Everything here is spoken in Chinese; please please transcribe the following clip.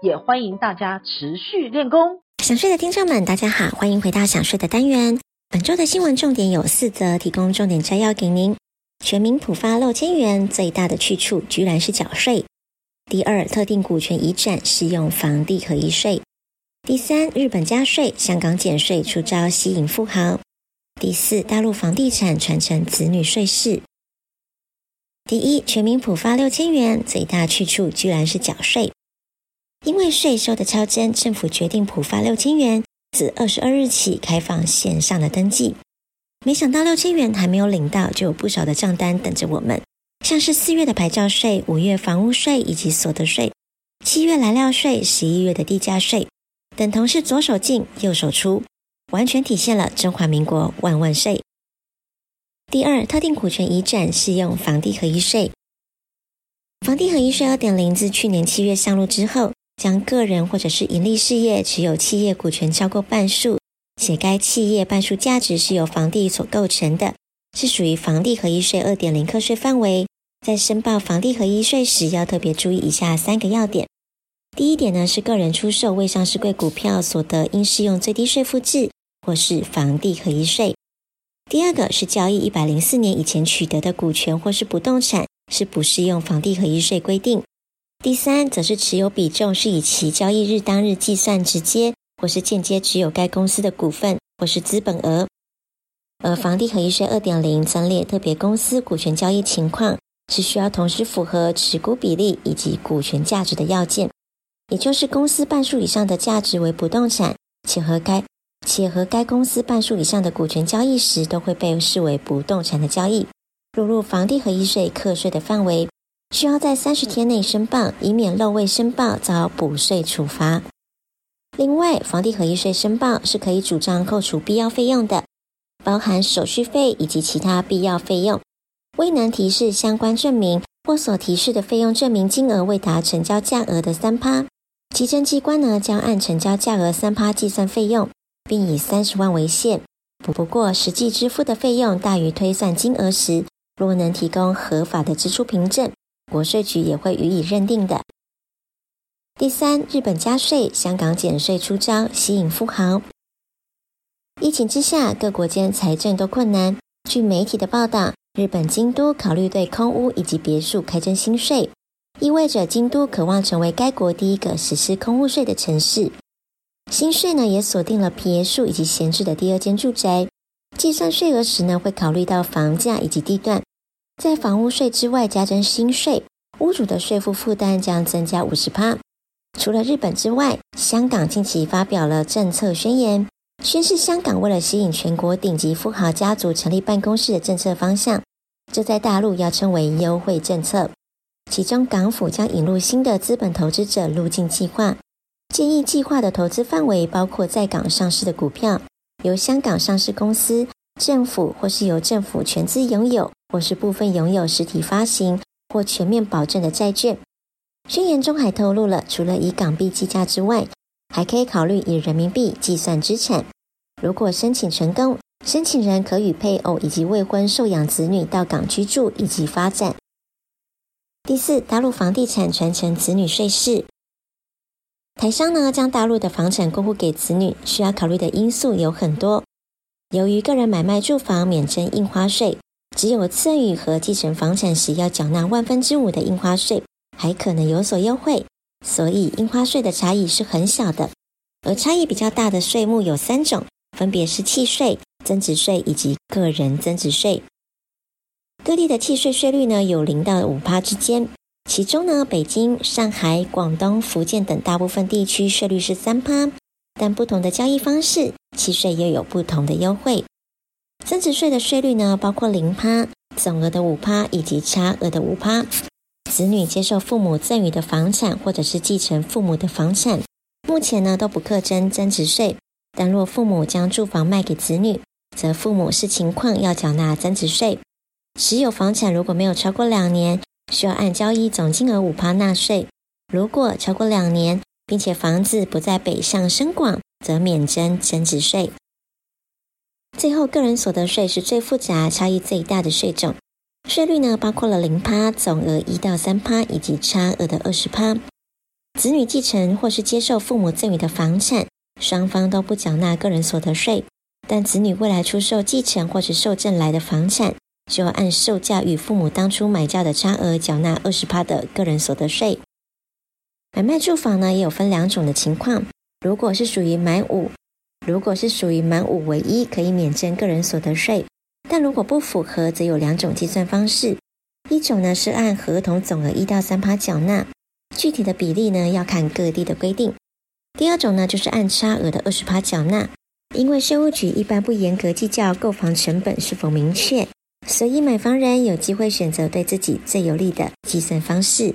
也欢迎大家持续练功。想睡的听众们，大家好，欢迎回到想睡的单元。本周的新闻重点有四则，提供重点摘要给您。全民普发六千元，最大的去处居然是缴税。第二，特定股权移转适用房地合一税。第三，日本加税，香港减税出招吸引富豪。第四，大陆房地产传承子女税事。第一，全民普发六千元，最大去处居然是缴税。因为税收的超征，政府决定普发六千元，自二十二日起开放线上的登记。没想到六千元还没有领到，就有不少的账单等着我们，像是四月的牌照税、五月房屋税以及所得税，七月来料税、十一月的地价税，等同是左手进右手出。完全体现了中华民国万万岁。第二，特定股权移转适用房地合一税。房地合一税二点零自去年七月上路之后，将个人或者是盈利事业持有企业股权超过半数，且该企业半数价值是由房地所构成的，是属于房地合一税二点零课税范围。在申报房地合一税时，要特别注意以下三个要点。第一点呢，是个人出售未上市柜股票所得，应适用最低税负制。或是房地合一税。第二个是交易一百零四年以前取得的股权或是不动产，是不适用房地合一税规定。第三则是持有比重是以其交易日当日计算，直接或是间接持有该公司的股份或是资本额。而房地合一税二点零增列特别公司股权交易情况，是需要同时符合持股比例以及股权价值的要件，也就是公司半数以上的价值为不动产，且和该且和该公司半数以上的股权交易时，都会被视为不动产的交易，落入房地合一税课税的范围，需要在三十天内申报，以免漏未申报遭补税处罚。另外，房地合一税申报是可以主张扣除必要费用的，包含手续费以及其他必要费用。未能提示相关证明或所提示的费用证明金额未达成交价额的三趴，稽征机关呢将按成交价额三趴计算费用。并以三十万为限，不过实际支付的费用大于推算金额时，若能提供合法的支出凭证，国税局也会予以认定的。第三，日本加税，香港减税出招，吸引富豪。疫情之下，各国间财政都困难。据媒体的报道，日本京都考虑对空屋以及别墅开征新税，意味着京都渴望成为该国第一个实施空屋税的城市。新税呢也锁定了别墅以及闲置的第二间住宅，计算税额时呢会考虑到房价以及地段，在房屋税之外加征新税，屋主的税负负担将增加五十趴。除了日本之外，香港近期发表了政策宣言，宣示香港为了吸引全国顶级富豪家族成立办公室的政策方向，这在大陆要称为优惠政策。其中港府将引入新的资本投资者入境计划。建议计划的投资范围包括在港上市的股票，由香港上市公司、政府或是由政府全资拥有，或是部分拥有实体发行或全面保证的债券。宣言中还透露了，除了以港币计价之外，还可以考虑以人民币计算资产。如果申请成功，申请人可与配偶以及未婚受养子女到港居住以及发展。第四，大陆房地产传承子女税事。台商呢，将大陆的房产过户给子女，需要考虑的因素有很多。由于个人买卖住房免征印花税，只有赠与和继承房产时要缴纳万分之五的印花税，还可能有所优惠，所以印花税的差异是很小的。而差异比较大的税目有三种，分别是契税、增值税以及个人增值税。各地的契税税率呢，有零到五趴之间。其中呢，北京、上海、广东、福建等大部分地区税率是三趴，但不同的交易方式，契税又有不同的优惠。增值税的税率呢，包括零趴、总额的五趴以及差额的五趴。子女接受父母赠与的房产，或者是继承父母的房产，目前呢都不课征增值税。但若父母将住房卖给子女，则父母视情况要缴纳增值税。持有房产如果没有超过两年，需要按交易总金额五趴纳税；如果超过两年，并且房子不在北上深广，则免征增值税。最后，个人所得税是最复杂、差异最大的税种。税率呢，包括了零趴、总额一到三趴以及差额的二十趴。子女继承或是接受父母赠与的房产，双方都不缴纳个人所得税。但子女未来出售继承或是受赠来的房产，就要按售价与父母当初买价的差额缴纳二十趴的个人所得税。买卖住房呢，也有分两种的情况。如果是属于买五，如果是属于满五唯一，可以免征个人所得税。但如果不符合，则有两种计算方式。一种呢是按合同总额一到三趴缴纳，具体的比例呢要看各地的规定。第二种呢就是按差额的二十趴缴纳，因为税务局一般不严格计较购房成本是否明确，所以买房人有机会选择对自己最有利的计算方式。